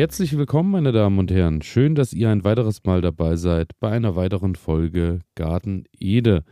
Herzlich willkommen, meine Damen und Herren. Schön, dass ihr ein weiteres Mal dabei seid bei einer weiteren Folge Garten Ede.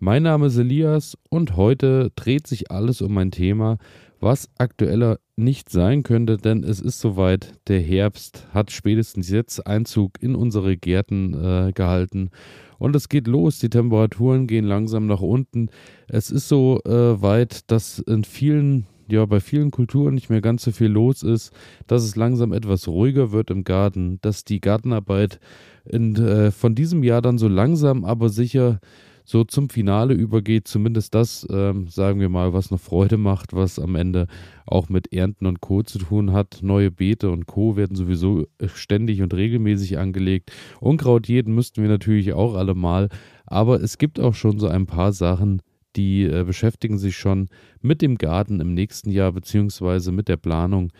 Mein Name ist Elias und heute dreht sich alles um ein Thema, was aktueller nicht sein könnte, denn es ist soweit. Der Herbst hat spätestens jetzt Einzug in unsere Gärten äh, gehalten und es geht los. Die Temperaturen gehen langsam nach unten. Es ist so äh, weit, dass in vielen ja bei vielen Kulturen nicht mehr ganz so viel los ist, dass es langsam etwas ruhiger wird im Garten, dass die Gartenarbeit in, äh, von diesem Jahr dann so langsam aber sicher so zum Finale übergeht, zumindest das, ähm, sagen wir mal, was noch Freude macht, was am Ende auch mit Ernten und Co. zu tun hat. Neue Beete und Co. werden sowieso ständig und regelmäßig angelegt. Unkraut jeden müssten wir natürlich auch alle mal, aber es gibt auch schon so ein paar Sachen, die äh, beschäftigen sich schon mit dem Garten im nächsten Jahr beziehungsweise mit der Planung.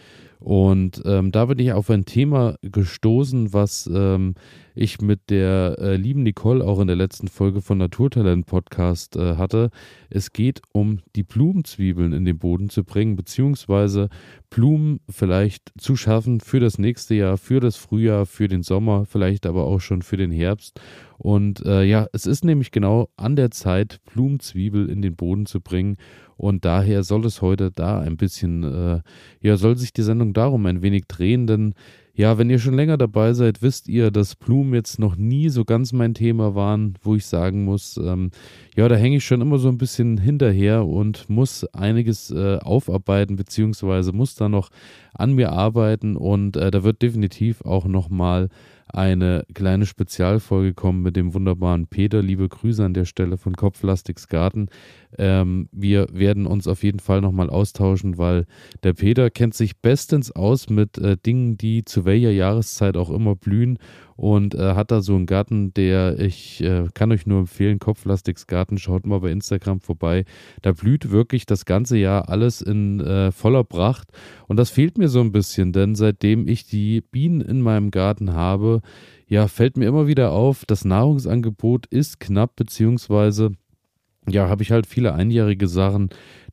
Und ähm, da bin ich auf ein Thema gestoßen, was ähm, ich mit der äh, lieben Nicole auch in der letzten Folge von Naturtalent Podcast äh, hatte. Es geht um die Blumenzwiebeln in den Boden zu bringen, beziehungsweise Blumen vielleicht zu schaffen für das nächste Jahr, für das Frühjahr, für den Sommer, vielleicht aber auch schon für den Herbst. Und äh, ja, es ist nämlich genau an der Zeit, Blumenzwiebel in den Boden zu bringen. Und daher soll es heute da ein bisschen, äh, ja, soll sich die Sendung darum ein wenig drehen, denn ja, wenn ihr schon länger dabei seid, wisst ihr, dass Blumen jetzt noch nie so ganz mein Thema waren, wo ich sagen muss, ähm, ja, da hänge ich schon immer so ein bisschen hinterher und muss einiges äh, aufarbeiten, beziehungsweise muss da noch an mir arbeiten und äh, da wird definitiv auch nochmal eine kleine Spezialfolge kommen mit dem wunderbaren Peter. Liebe Grüße an der Stelle von Kopflastiks Garten. Ähm, wir werden uns auf jeden Fall nochmal austauschen, weil der Peter kennt sich bestens aus mit äh, Dingen, die zu welcher Jahreszeit auch immer blühen und äh, hat da so einen Garten, der ich äh, kann euch nur empfehlen, Kopflastiks Garten, schaut mal bei Instagram vorbei. Da blüht wirklich das ganze Jahr alles in äh, voller Pracht und das fehlt mir so ein bisschen, denn seitdem ich die Bienen in meinem Garten habe, ja, fällt mir immer wieder auf, das Nahrungsangebot ist knapp, beziehungsweise ja, habe ich halt viele einjährige Sachen,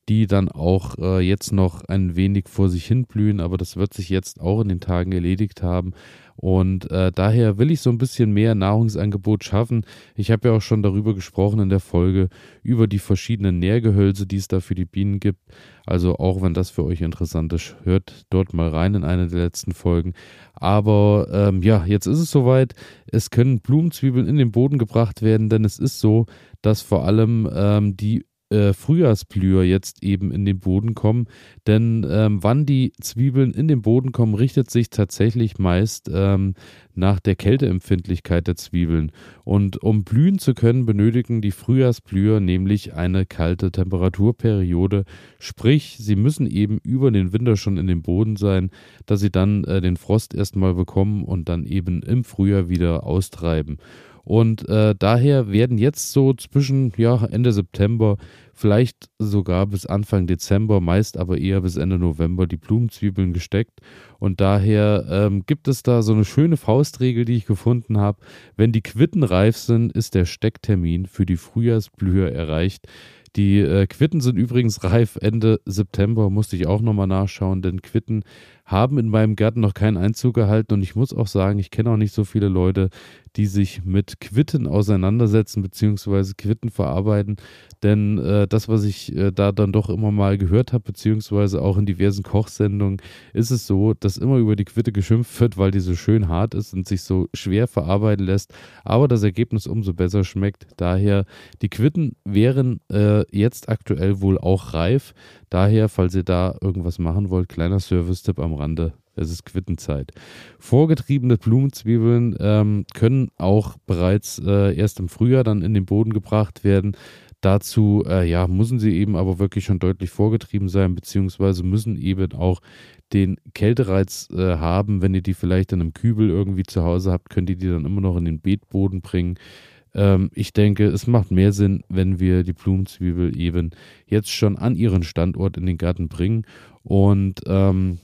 die dann auch äh, jetzt noch ein wenig vor sich hin blühen, aber das wird sich jetzt auch in den Tagen erledigt haben. Und äh, daher will ich so ein bisschen mehr Nahrungsangebot schaffen. Ich habe ja auch schon darüber gesprochen in der Folge, über die verschiedenen Nährgehölze, die es da für die Bienen gibt. Also auch wenn das für euch interessant ist, hört dort mal rein in eine der letzten Folgen. Aber ähm, ja, jetzt ist es soweit. Es können Blumenzwiebeln in den Boden gebracht werden, denn es ist so, dass vor allem ähm, die äh, Frühjahrsblüher jetzt eben in den Boden kommen. Denn ähm, wann die Zwiebeln in den Boden kommen, richtet sich tatsächlich meist ähm, nach der Kälteempfindlichkeit der Zwiebeln. Und um blühen zu können, benötigen die Frühjahrsblüher nämlich eine kalte Temperaturperiode. Sprich, sie müssen eben über den Winter schon in den Boden sein, dass sie dann äh, den Frost erstmal bekommen und dann eben im Frühjahr wieder austreiben. Und äh, daher werden jetzt so zwischen ja, Ende September, vielleicht sogar bis Anfang Dezember, meist aber eher bis Ende November die Blumenzwiebeln gesteckt. Und daher ähm, gibt es da so eine schöne Faustregel, die ich gefunden habe. Wenn die Quitten reif sind, ist der Stecktermin für die Frühjahrsblühe erreicht. Die äh, Quitten sind übrigens reif Ende September, musste ich auch nochmal nachschauen, denn Quitten haben in meinem Garten noch keinen Einzug gehalten und ich muss auch sagen, ich kenne auch nicht so viele Leute, die sich mit Quitten auseinandersetzen bzw. Quitten verarbeiten. Denn äh, das, was ich äh, da dann doch immer mal gehört habe, beziehungsweise auch in diversen Kochsendungen, ist es so, dass immer über die Quitte geschimpft wird, weil die so schön hart ist und sich so schwer verarbeiten lässt, aber das Ergebnis umso besser schmeckt. Daher, die Quitten wären äh, jetzt aktuell wohl auch reif. Daher, falls ihr da irgendwas machen wollt, kleiner Service-Tipp am Rande. Es ist Quittenzeit. Vorgetriebene Blumenzwiebeln ähm, können auch bereits äh, erst im Frühjahr dann in den Boden gebracht werden. Dazu äh, ja, müssen sie eben aber wirklich schon deutlich vorgetrieben sein, beziehungsweise müssen eben auch den Kältereiz äh, haben. Wenn ihr die vielleicht in einem Kübel irgendwie zu Hause habt, könnt ihr die dann immer noch in den Beetboden bringen. Ähm, ich denke, es macht mehr Sinn, wenn wir die Blumenzwiebel eben jetzt schon an ihren Standort in den Garten bringen. Und ähm,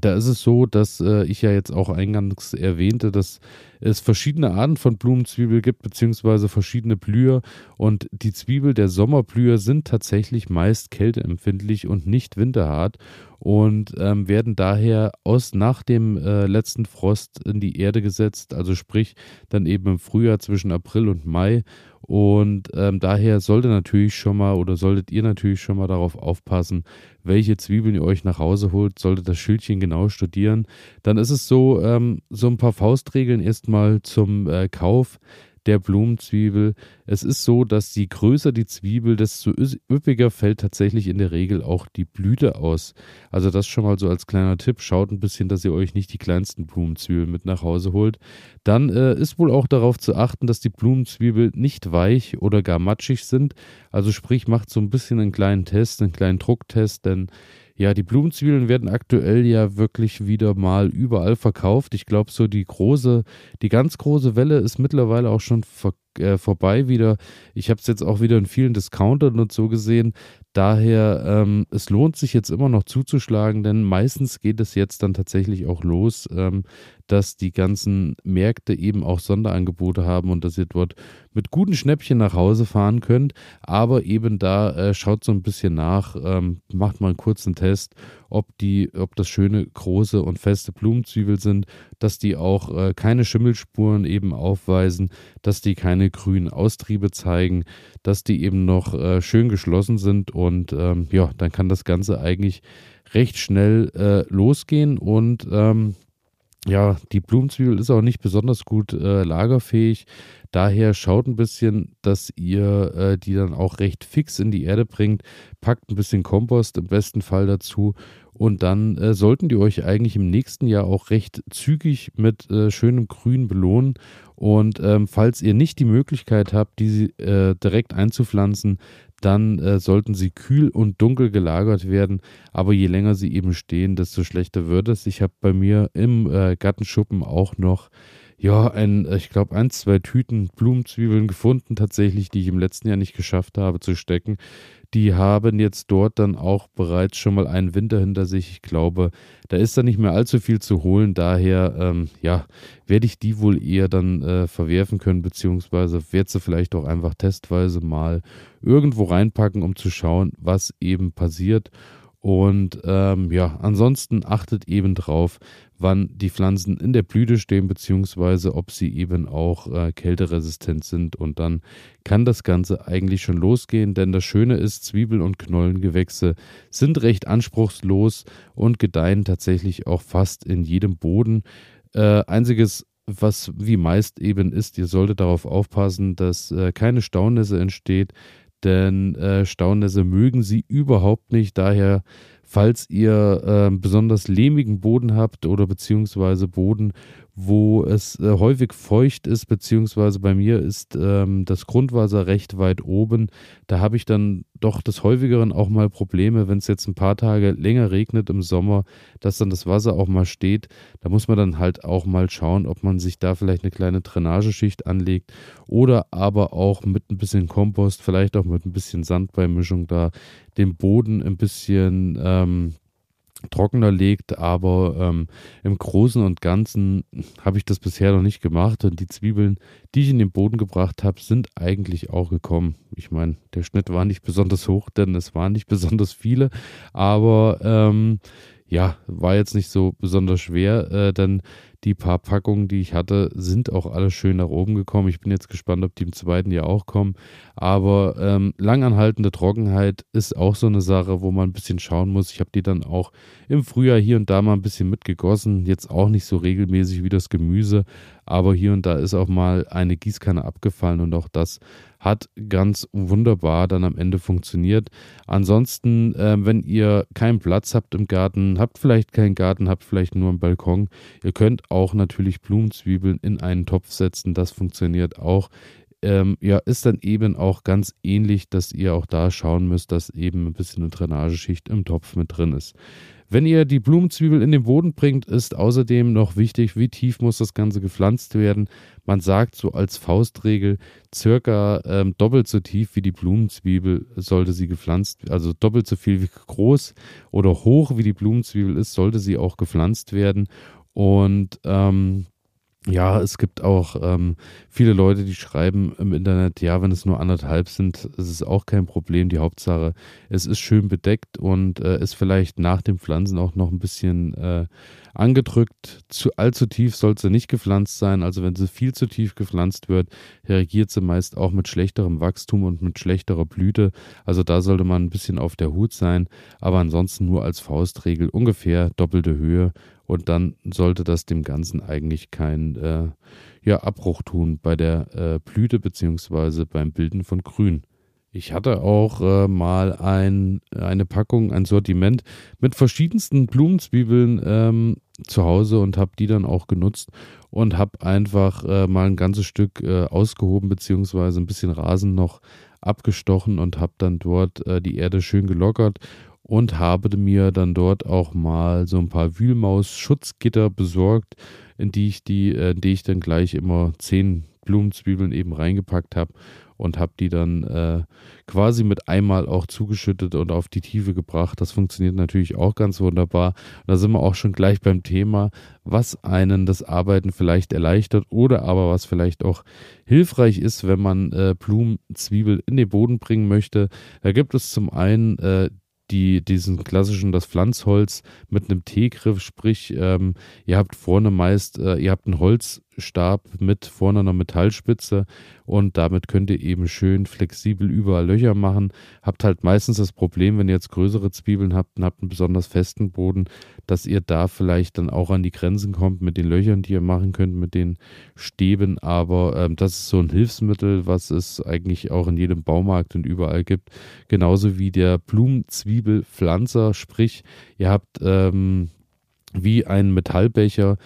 da ist es so, dass äh, ich ja jetzt auch eingangs erwähnte, dass es verschiedene Arten von Blumenzwiebel gibt, beziehungsweise verschiedene Blüher. Und die Zwiebel der Sommerblüher sind tatsächlich meist kälteempfindlich und nicht winterhart und ähm, werden daher aus nach dem äh, letzten Frost in die Erde gesetzt, also sprich dann eben im Frühjahr zwischen April und Mai. Und ähm, daher sollte natürlich schon mal oder solltet ihr natürlich schon mal darauf aufpassen, welche Zwiebeln ihr euch nach Hause holt, solltet das Schildchen genau studieren. Dann ist es so, ähm, so ein paar Faustregeln erstmal zum äh, Kauf der Blumenzwiebel. Es ist so, dass je größer die Zwiebel, desto üppiger fällt tatsächlich in der Regel auch die Blüte aus. Also das schon mal so als kleiner Tipp. Schaut ein bisschen, dass ihr euch nicht die kleinsten Blumenzwiebeln mit nach Hause holt. Dann äh, ist wohl auch darauf zu achten, dass die Blumenzwiebel nicht weich oder gar matschig sind. Also sprich, macht so ein bisschen einen kleinen Test, einen kleinen Drucktest, denn ja, die Blumenzwiebeln werden aktuell ja wirklich wieder mal überall verkauft. Ich glaube, so die große, die ganz große Welle ist mittlerweile auch schon ver äh, vorbei wieder. Ich habe es jetzt auch wieder in vielen Discountern und so gesehen. Daher, ähm, es lohnt sich jetzt immer noch zuzuschlagen, denn meistens geht es jetzt dann tatsächlich auch los, ähm, dass die ganzen Märkte eben auch Sonderangebote haben und dass ihr dort mit guten Schnäppchen nach Hause fahren könnt. Aber eben da äh, schaut so ein bisschen nach, ähm, macht mal einen kurzen Test, ob die, ob das schöne große und feste Blumenzwiebel sind, dass die auch äh, keine Schimmelspuren eben aufweisen, dass die keine grünen Austriebe zeigen, dass die eben noch äh, schön geschlossen sind und ähm, ja, dann kann das Ganze eigentlich recht schnell äh, losgehen und ähm, ja, die Blumenzwiebel ist auch nicht besonders gut äh, lagerfähig. Daher schaut ein bisschen, dass ihr äh, die dann auch recht fix in die Erde bringt. Packt ein bisschen Kompost im besten Fall dazu. Und dann äh, sollten die euch eigentlich im nächsten Jahr auch recht zügig mit äh, schönem Grün belohnen. Und ähm, falls ihr nicht die Möglichkeit habt, diese äh, direkt einzupflanzen, dann äh, sollten sie kühl und dunkel gelagert werden. Aber je länger sie eben stehen, desto schlechter wird es. Ich habe bei mir im äh, Gartenschuppen auch noch, ja, ein, ich glaube, ein, zwei Tüten Blumenzwiebeln gefunden, tatsächlich, die ich im letzten Jahr nicht geschafft habe zu stecken die haben jetzt dort dann auch bereits schon mal einen Winter hinter sich. Ich glaube, da ist dann nicht mehr allzu viel zu holen. Daher, ähm, ja, werde ich die wohl eher dann äh, verwerfen können, beziehungsweise werde sie vielleicht auch einfach testweise mal irgendwo reinpacken, um zu schauen, was eben passiert. Und ähm, ja, ansonsten achtet eben drauf, wann die Pflanzen in der Blüte stehen, beziehungsweise ob sie eben auch äh, kälteresistent sind. Und dann kann das Ganze eigentlich schon losgehen, denn das Schöne ist, Zwiebeln und Knollengewächse sind recht anspruchslos und gedeihen tatsächlich auch fast in jedem Boden. Äh, einziges was wie meist eben ist, ihr solltet darauf aufpassen, dass äh, keine Staunässe entsteht, denn äh, Staunässe mögen sie überhaupt nicht. Daher, falls ihr äh, besonders lehmigen Boden habt oder beziehungsweise Boden, wo es äh, häufig feucht ist, beziehungsweise bei mir ist ähm, das Grundwasser recht weit oben. Da habe ich dann doch des häufigeren auch mal Probleme, wenn es jetzt ein paar Tage länger regnet im Sommer, dass dann das Wasser auch mal steht. Da muss man dann halt auch mal schauen, ob man sich da vielleicht eine kleine Drainageschicht anlegt oder aber auch mit ein bisschen Kompost, vielleicht auch mit ein bisschen Sandbeimischung da den Boden ein bisschen ähm, trockener legt, aber ähm, im Großen und Ganzen habe ich das bisher noch nicht gemacht und die Zwiebeln, die ich in den Boden gebracht habe, sind eigentlich auch gekommen. Ich meine, der Schnitt war nicht besonders hoch, denn es waren nicht besonders viele, aber ähm, ja, war jetzt nicht so besonders schwer, äh, denn die paar Packungen, die ich hatte, sind auch alle schön nach oben gekommen. Ich bin jetzt gespannt, ob die im zweiten Jahr auch kommen. Aber ähm, langanhaltende Trockenheit ist auch so eine Sache, wo man ein bisschen schauen muss. Ich habe die dann auch im Frühjahr hier und da mal ein bisschen mitgegossen. Jetzt auch nicht so regelmäßig wie das Gemüse, aber hier und da ist auch mal eine Gießkanne abgefallen und auch das hat ganz wunderbar dann am Ende funktioniert. Ansonsten, äh, wenn ihr keinen Platz habt im Garten, habt vielleicht keinen Garten, habt vielleicht nur einen Balkon, ihr könnt auch natürlich Blumenzwiebeln in einen Topf setzen. Das funktioniert auch. Ähm, ja, ist dann eben auch ganz ähnlich, dass ihr auch da schauen müsst, dass eben ein bisschen eine Drainageschicht im Topf mit drin ist. Wenn ihr die Blumenzwiebel in den Boden bringt, ist außerdem noch wichtig, wie tief muss das Ganze gepflanzt werden. Man sagt so als Faustregel, circa ähm, doppelt so tief wie die Blumenzwiebel sollte sie gepflanzt, also doppelt so viel wie groß oder hoch wie die Blumenzwiebel ist, sollte sie auch gepflanzt werden. Und ähm, ja, es gibt auch ähm, viele Leute, die schreiben im Internet, ja, wenn es nur anderthalb sind, ist es auch kein Problem. Die Hauptsache, es ist schön bedeckt und äh, ist vielleicht nach dem Pflanzen auch noch ein bisschen äh, angedrückt. Zu, allzu tief soll sie nicht gepflanzt sein. Also wenn sie viel zu tief gepflanzt wird, reagiert sie meist auch mit schlechterem Wachstum und mit schlechterer Blüte. Also da sollte man ein bisschen auf der Hut sein. Aber ansonsten nur als Faustregel ungefähr doppelte Höhe und dann sollte das dem Ganzen eigentlich keinen äh, ja, Abbruch tun bei der äh, Blüte beziehungsweise beim Bilden von Grün. Ich hatte auch äh, mal ein, eine Packung, ein Sortiment mit verschiedensten Blumenzwiebeln ähm, zu Hause und habe die dann auch genutzt und habe einfach äh, mal ein ganzes Stück äh, ausgehoben beziehungsweise ein bisschen Rasen noch abgestochen und habe dann dort äh, die Erde schön gelockert und habe mir dann dort auch mal so ein paar Wühlmaus-Schutzgitter besorgt, in die ich die, äh, in die ich dann gleich immer zehn Blumenzwiebeln eben reingepackt habe und habe die dann äh, quasi mit einmal auch zugeschüttet und auf die Tiefe gebracht. Das funktioniert natürlich auch ganz wunderbar. Und da sind wir auch schon gleich beim Thema, was einen das Arbeiten vielleicht erleichtert oder aber was vielleicht auch hilfreich ist, wenn man äh, Blumenzwiebel in den Boden bringen möchte. Da gibt es zum einen äh, die, diesen klassischen, das Pflanzholz mit einem T-Griff, sprich, ähm, ihr habt vorne meist, äh, ihr habt ein Holz, Stab mit vorne einer Metallspitze und damit könnt ihr eben schön flexibel überall Löcher machen. Habt halt meistens das Problem, wenn ihr jetzt größere Zwiebeln habt und habt einen besonders festen Boden, dass ihr da vielleicht dann auch an die Grenzen kommt mit den Löchern, die ihr machen könnt, mit den Stäben. Aber ähm, das ist so ein Hilfsmittel, was es eigentlich auch in jedem Baumarkt und überall gibt. Genauso wie der Blumenzwiebelpflanzer, sprich, ihr habt ähm, wie ein Metallbecher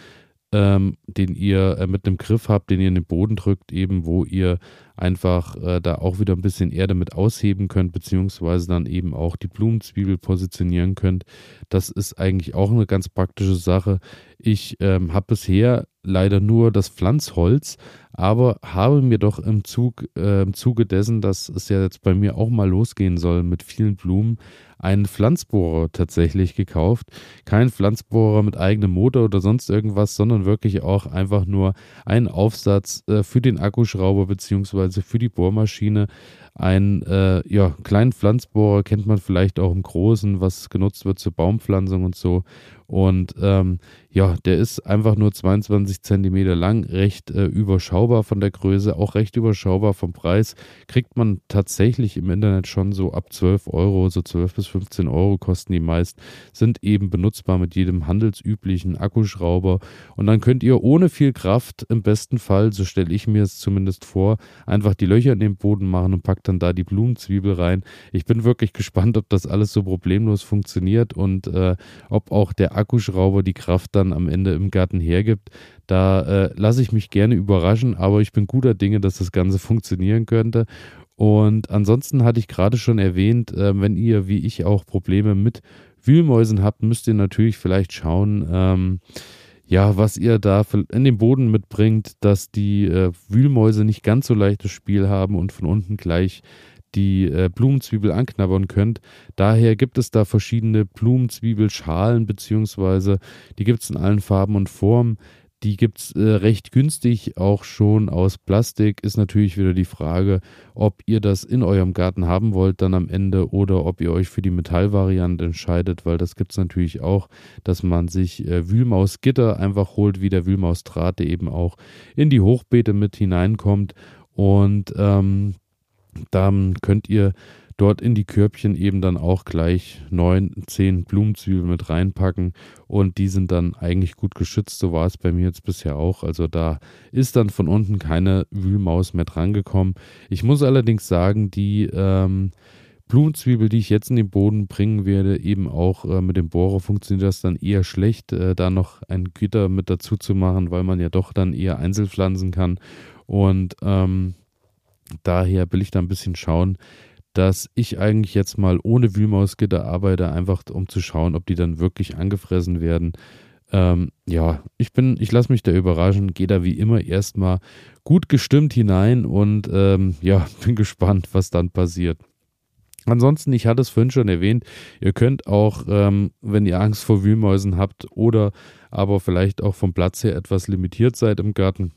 ähm, den ihr äh, mit einem Griff habt, den ihr in den Boden drückt, eben wo ihr einfach äh, da auch wieder ein bisschen Erde mit ausheben könnt, beziehungsweise dann eben auch die Blumenzwiebel positionieren könnt. Das ist eigentlich auch eine ganz praktische Sache. Ich ähm, habe bisher leider nur das Pflanzholz, aber habe mir doch im, Zug, äh, im Zuge dessen, dass es ja jetzt bei mir auch mal losgehen soll mit vielen Blumen, einen Pflanzbohrer tatsächlich gekauft. Kein Pflanzbohrer mit eigenem Motor oder sonst irgendwas, sondern wirklich auch einfach nur einen Aufsatz äh, für den Akkuschrauber bzw. für die Bohrmaschine. Ein äh, ja, kleinen Pflanzbohrer kennt man vielleicht auch im Großen, was genutzt wird zur Baumpflanzung und so. Und ähm, ja, der ist einfach nur 22 Zentimeter lang, recht äh, überschaubar von der Größe, auch recht überschaubar vom Preis. Kriegt man tatsächlich im Internet schon so ab 12 Euro, so 12 bis 15 Euro kosten die meist, sind eben benutzbar mit jedem handelsüblichen Akkuschrauber. Und dann könnt ihr ohne viel Kraft im besten Fall, so stelle ich mir es zumindest vor, einfach die Löcher in den Boden machen und packt dann da die Blumenzwiebel rein. Ich bin wirklich gespannt, ob das alles so problemlos funktioniert und äh, ob auch der Akkuschrauber die Kraft dann am Ende im Garten hergibt. Da äh, lasse ich mich gerne überraschen, aber ich bin guter Dinge, dass das Ganze funktionieren könnte. Und ansonsten hatte ich gerade schon erwähnt, äh, wenn ihr wie ich auch Probleme mit Wühlmäusen habt, müsst ihr natürlich vielleicht schauen, ähm, ja, was ihr da in den Boden mitbringt, dass die äh, Wühlmäuse nicht ganz so leichtes Spiel haben und von unten gleich die äh, Blumenzwiebel anknabbern könnt. Daher gibt es da verschiedene Blumenzwiebelschalen, beziehungsweise die gibt es in allen Farben und Formen. Die gibt es äh, recht günstig, auch schon aus Plastik. Ist natürlich wieder die Frage, ob ihr das in eurem Garten haben wollt dann am Ende oder ob ihr euch für die Metallvariante entscheidet, weil das gibt es natürlich auch, dass man sich äh, Wühlmausgitter einfach holt, wie der Wühlmausdraht, der eben auch in die Hochbeete mit hineinkommt. Und ähm, dann könnt ihr dort in die Körbchen eben dann auch gleich neun, zehn Blumenzwiebeln mit reinpacken und die sind dann eigentlich gut geschützt. So war es bei mir jetzt bisher auch. Also da ist dann von unten keine Wühlmaus mehr drangekommen. Ich muss allerdings sagen, die ähm, Blumenzwiebel, die ich jetzt in den Boden bringen werde, eben auch äh, mit dem Bohrer funktioniert das dann eher schlecht, äh, da noch ein Gitter mit dazu zu machen, weil man ja doch dann eher einzelpflanzen kann. Und ähm, daher will ich da ein bisschen schauen, dass ich eigentlich jetzt mal ohne Wühlmausgitter arbeite, einfach um zu schauen, ob die dann wirklich angefressen werden. Ähm, ja, ich bin, ich lasse mich da überraschen, gehe da wie immer erstmal gut gestimmt hinein und ähm, ja, bin gespannt, was dann passiert. Ansonsten, ich hatte es vorhin schon erwähnt, ihr könnt auch, ähm, wenn ihr Angst vor Wühlmäusen habt oder aber vielleicht auch vom Platz her etwas limitiert seid im Garten,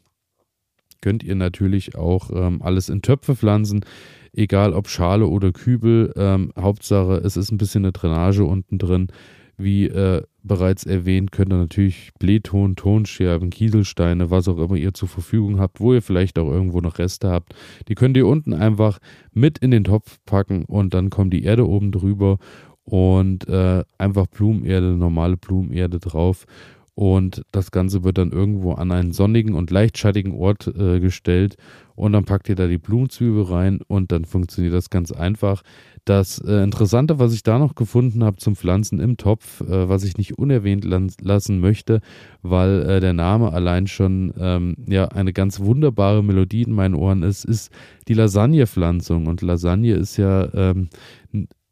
könnt ihr natürlich auch ähm, alles in Töpfe pflanzen, egal ob Schale oder Kübel. Ähm, Hauptsache, es ist ein bisschen eine Drainage unten drin. Wie äh, bereits erwähnt, könnt ihr natürlich Blähton, Tonscherben, Kieselsteine, was auch immer ihr zur Verfügung habt, wo ihr vielleicht auch irgendwo noch Reste habt. Die könnt ihr unten einfach mit in den Topf packen und dann kommt die Erde oben drüber und äh, einfach Blumenerde, normale Blumenerde drauf. Und das Ganze wird dann irgendwo an einen sonnigen und leicht schattigen Ort äh, gestellt. Und dann packt ihr da die Blumenzwiebel rein und dann funktioniert das ganz einfach. Das äh, Interessante, was ich da noch gefunden habe zum Pflanzen im Topf, äh, was ich nicht unerwähnt lassen möchte, weil äh, der Name allein schon ähm, ja eine ganz wunderbare Melodie in meinen Ohren ist, ist die Lasagnepflanzung. Und Lasagne ist ja ähm,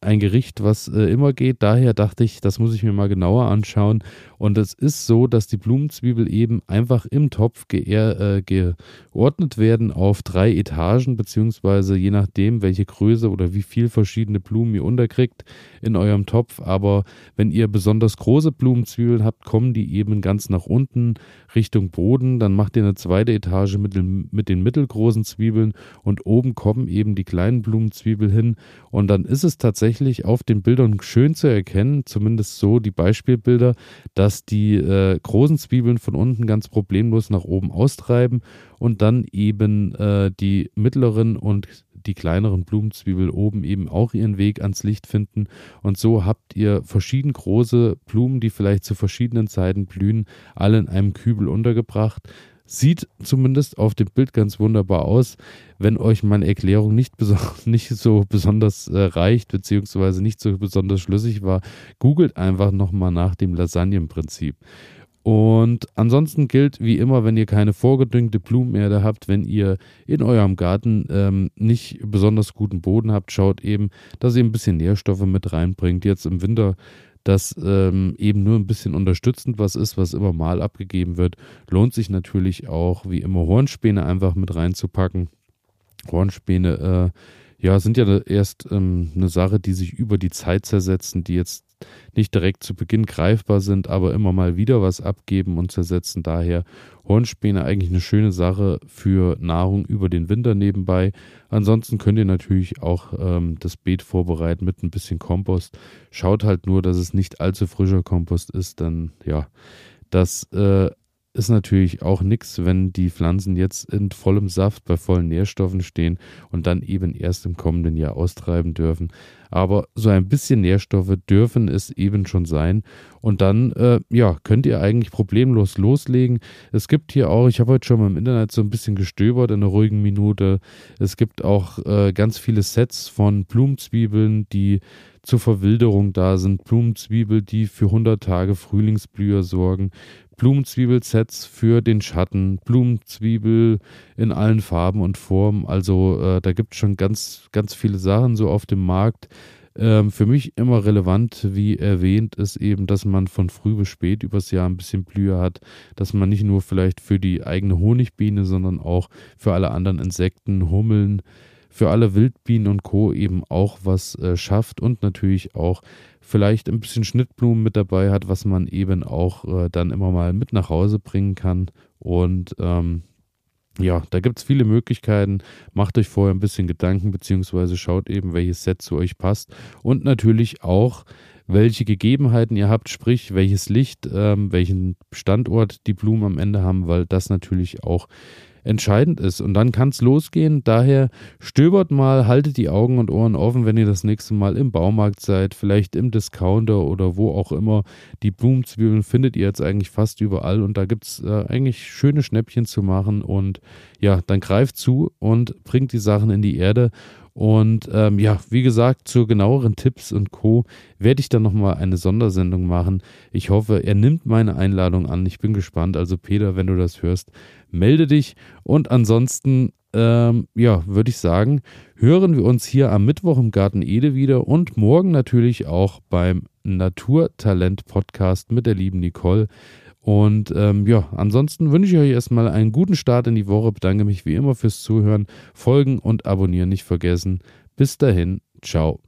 ein Gericht, was äh, immer geht. Daher dachte ich, das muss ich mir mal genauer anschauen. Und es ist so, dass die Blumenzwiebel eben einfach im Topf äh, geordnet werden auf drei Etagen, beziehungsweise je nachdem, welche Größe oder wie viel verschiedene Blumen ihr unterkriegt in eurem Topf. Aber wenn ihr besonders große Blumenzwiebeln habt, kommen die eben ganz nach unten Richtung Boden. Dann macht ihr eine zweite Etage mit den, mit den mittelgroßen Zwiebeln und oben kommen eben die kleinen Blumenzwiebeln hin. Und dann ist es tatsächlich auf den Bildern schön zu erkennen, zumindest so die Beispielbilder, dass die äh, großen Zwiebeln von unten ganz problemlos nach oben austreiben und dann eben äh, die mittleren und die kleineren Blumenzwiebel oben eben auch ihren Weg ans Licht finden. Und so habt ihr verschieden große Blumen, die vielleicht zu verschiedenen Zeiten blühen, alle in einem Kübel untergebracht. Sieht zumindest auf dem Bild ganz wunderbar aus. Wenn euch meine Erklärung nicht, nicht so besonders äh, reicht, beziehungsweise nicht so besonders schlüssig war, googelt einfach nochmal nach dem Lasagnenprinzip. Und ansonsten gilt wie immer, wenn ihr keine vorgedüngte Blumenerde habt, wenn ihr in eurem Garten ähm, nicht besonders guten Boden habt, schaut eben, dass ihr ein bisschen Nährstoffe mit reinbringt. Jetzt im Winter dass ähm, eben nur ein bisschen unterstützend was ist, was immer mal abgegeben wird. Lohnt sich natürlich auch, wie immer, Hornspäne einfach mit reinzupacken. Hornspäne, äh, ja, sind ja erst ähm, eine Sache, die sich über die Zeit zersetzen, die jetzt nicht direkt zu Beginn greifbar sind, aber immer mal wieder was abgeben und zersetzen. Daher Hornspäne eigentlich eine schöne Sache für Nahrung über den Winter nebenbei. Ansonsten könnt ihr natürlich auch ähm, das Beet vorbereiten mit ein bisschen Kompost. Schaut halt nur, dass es nicht allzu frischer Kompost ist, dann ja, das äh, ist natürlich auch nichts, wenn die Pflanzen jetzt in vollem Saft bei vollen Nährstoffen stehen und dann eben erst im kommenden Jahr austreiben dürfen. Aber so ein bisschen Nährstoffe dürfen es eben schon sein. Und dann, äh, ja, könnt ihr eigentlich problemlos loslegen. Es gibt hier auch, ich habe heute schon mal im Internet so ein bisschen gestöbert in einer ruhigen Minute. Es gibt auch äh, ganz viele Sets von Blumenzwiebeln, die zur Verwilderung da sind. Blumenzwiebel, die für 100 Tage Frühlingsblüher sorgen. Blumenzwiebelsets für den Schatten, Blumenzwiebel in allen Farben und Formen. Also äh, da gibt es schon ganz, ganz viele Sachen so auf dem Markt. Ähm, für mich immer relevant, wie erwähnt, ist eben, dass man von früh bis spät übers Jahr ein bisschen Blühe hat, dass man nicht nur vielleicht für die eigene Honigbiene, sondern auch für alle anderen Insekten, Hummeln, für alle Wildbienen und Co. eben auch was äh, schafft und natürlich auch vielleicht ein bisschen Schnittblumen mit dabei hat, was man eben auch äh, dann immer mal mit nach Hause bringen kann. Und ähm, ja, da gibt es viele Möglichkeiten. Macht euch vorher ein bisschen Gedanken, beziehungsweise schaut eben, welches Set zu euch passt. Und natürlich auch, welche Gegebenheiten ihr habt, sprich welches Licht, ähm, welchen Standort die Blumen am Ende haben, weil das natürlich auch entscheidend ist. Und dann kann es losgehen. Daher stöbert mal, haltet die Augen und Ohren offen, wenn ihr das nächste Mal im Baumarkt seid, vielleicht im Discounter oder wo auch immer. Die Blumenzwiebeln findet ihr jetzt eigentlich fast überall und da gibt es äh, eigentlich schöne Schnäppchen zu machen. Und ja, dann greift zu und bringt die Sachen in die Erde. Und ähm, ja, wie gesagt, zu genaueren Tipps und Co. werde ich dann nochmal eine Sondersendung machen. Ich hoffe, er nimmt meine Einladung an. Ich bin gespannt. Also Peter, wenn du das hörst, melde dich. Und ansonsten, ähm, ja, würde ich sagen, hören wir uns hier am Mittwoch im Garten Ede wieder und morgen natürlich auch beim Naturtalent-Podcast mit der lieben Nicole. Und ähm, ja, ansonsten wünsche ich euch erstmal einen guten Start in die Woche. Bedanke mich wie immer fürs Zuhören. Folgen und abonnieren nicht vergessen. Bis dahin, ciao.